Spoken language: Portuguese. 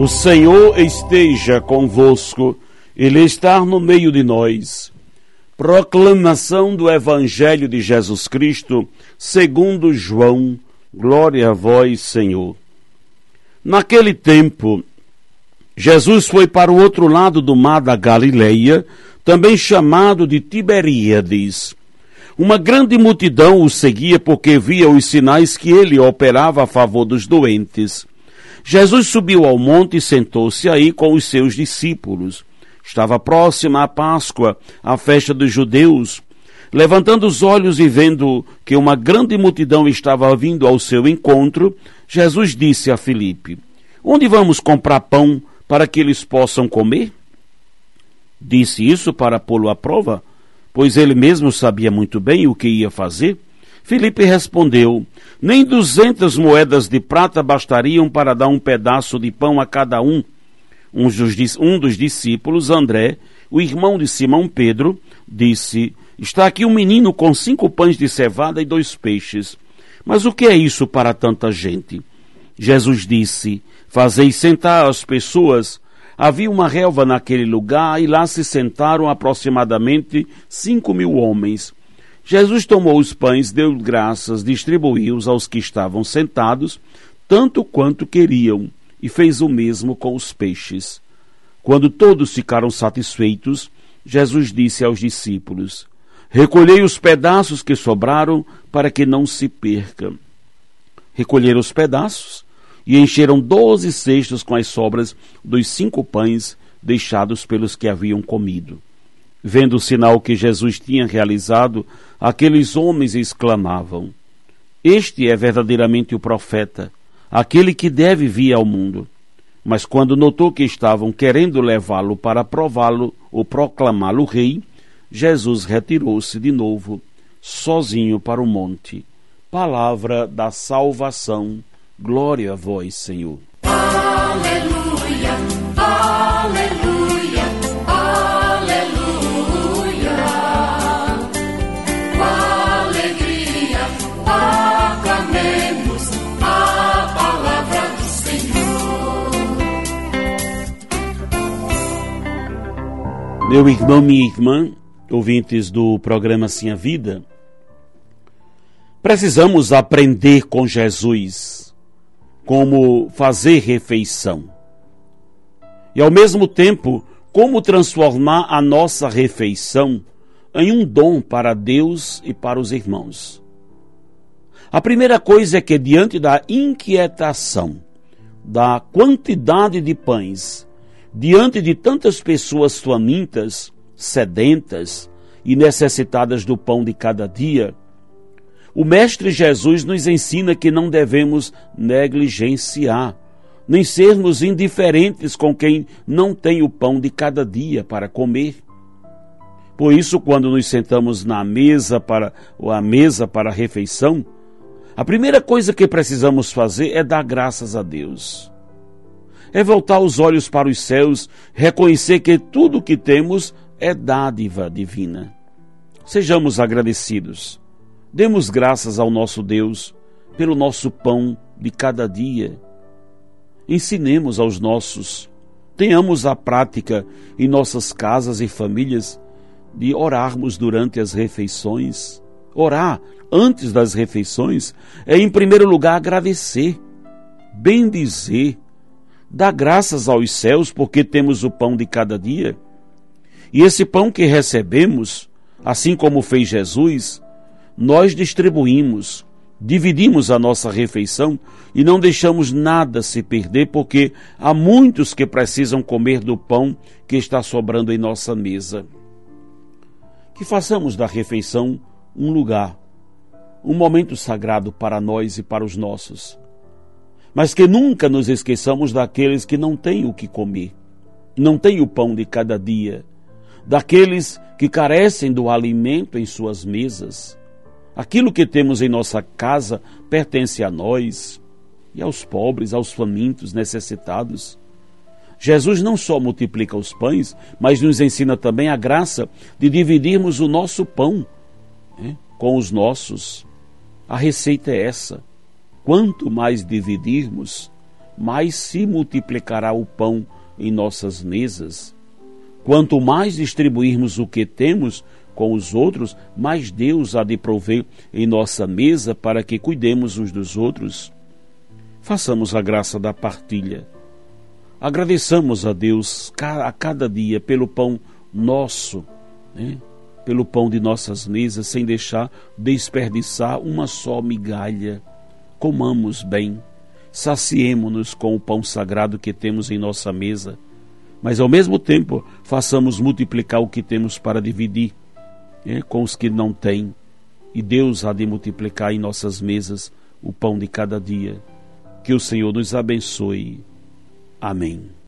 O Senhor esteja convosco, Ele está no meio de nós. Proclamação do Evangelho de Jesus Cristo, segundo João. Glória a vós, Senhor. Naquele tempo, Jesus foi para o outro lado do mar da Galileia, também chamado de Tiberíades. Uma grande multidão o seguia porque via os sinais que ele operava a favor dos doentes. Jesus subiu ao monte e sentou-se aí com os seus discípulos. Estava próxima a Páscoa, a festa dos judeus. Levantando os olhos e vendo que uma grande multidão estava vindo ao seu encontro, Jesus disse a Filipe: Onde vamos comprar pão para que eles possam comer? Disse isso para pô-lo à prova, pois ele mesmo sabia muito bem o que ia fazer. Filipe respondeu: Nem duzentas moedas de prata bastariam para dar um pedaço de pão a cada um. Um dos, um dos discípulos, André, o irmão de Simão Pedro, disse: Está aqui um menino com cinco pães de cevada e dois peixes. Mas o que é isso para tanta gente? Jesus disse: Fazei sentar as pessoas. Havia uma relva naquele lugar e lá se sentaram aproximadamente cinco mil homens. Jesus tomou os pães, deu graças, distribuiu-os aos que estavam sentados, tanto quanto queriam, e fez o mesmo com os peixes. Quando todos ficaram satisfeitos, Jesus disse aos discípulos: Recolhei os pedaços que sobraram, para que não se perca. Recolheram os pedaços e encheram doze cestos com as sobras dos cinco pães deixados pelos que haviam comido. Vendo o sinal que Jesus tinha realizado, aqueles homens exclamavam: Este é verdadeiramente o profeta, aquele que deve vir ao mundo. Mas quando notou que estavam querendo levá-lo para prová-lo ou proclamá-lo rei, Jesus retirou-se de novo, sozinho para o monte. Palavra da salvação. Glória a vós, Senhor. Meu irmão, minha irmã, ouvintes do programa Sim a Vida, precisamos aprender com Jesus como fazer refeição. E ao mesmo tempo, como transformar a nossa refeição em um dom para Deus e para os irmãos. A primeira coisa é que, diante da inquietação, da quantidade de pães diante de tantas pessoas famintas, sedentas e necessitadas do pão de cada dia, o Mestre Jesus nos ensina que não devemos negligenciar, nem sermos indiferentes com quem não tem o pão de cada dia para comer. Por isso, quando nos sentamos na mesa para à mesa para a refeição, a primeira coisa que precisamos fazer é dar graças a Deus é voltar os olhos para os céus, reconhecer que tudo o que temos é dádiva divina. Sejamos agradecidos. Demos graças ao nosso Deus pelo nosso pão de cada dia. Ensinemos aos nossos, tenhamos a prática em nossas casas e famílias de orarmos durante as refeições. Orar antes das refeições é, em primeiro lugar, agradecer, bendizer, Dá graças aos céus porque temos o pão de cada dia. E esse pão que recebemos, assim como fez Jesus, nós distribuímos, dividimos a nossa refeição e não deixamos nada se perder, porque há muitos que precisam comer do pão que está sobrando em nossa mesa. Que façamos da refeição um lugar um momento sagrado para nós e para os nossos. Mas que nunca nos esqueçamos daqueles que não têm o que comer, não têm o pão de cada dia, daqueles que carecem do alimento em suas mesas. Aquilo que temos em nossa casa pertence a nós e aos pobres, aos famintos, necessitados. Jesus não só multiplica os pães, mas nos ensina também a graça de dividirmos o nosso pão com os nossos. A receita é essa: quanto mais dividirmos, mais se multiplicará o pão em nossas mesas. Quanto mais distribuirmos o que temos com os outros, mais Deus há de prover em nossa mesa para que cuidemos uns dos outros. Façamos a graça da partilha. Agradeçamos a Deus a cada dia pelo pão nosso, né? Pelo pão de nossas mesas, sem deixar desperdiçar uma só migalha. Comamos bem, saciemo-nos com o pão sagrado que temos em nossa mesa, mas ao mesmo tempo façamos multiplicar o que temos para dividir né? com os que não têm. E Deus há de multiplicar em nossas mesas o pão de cada dia. Que o Senhor nos abençoe. Amém.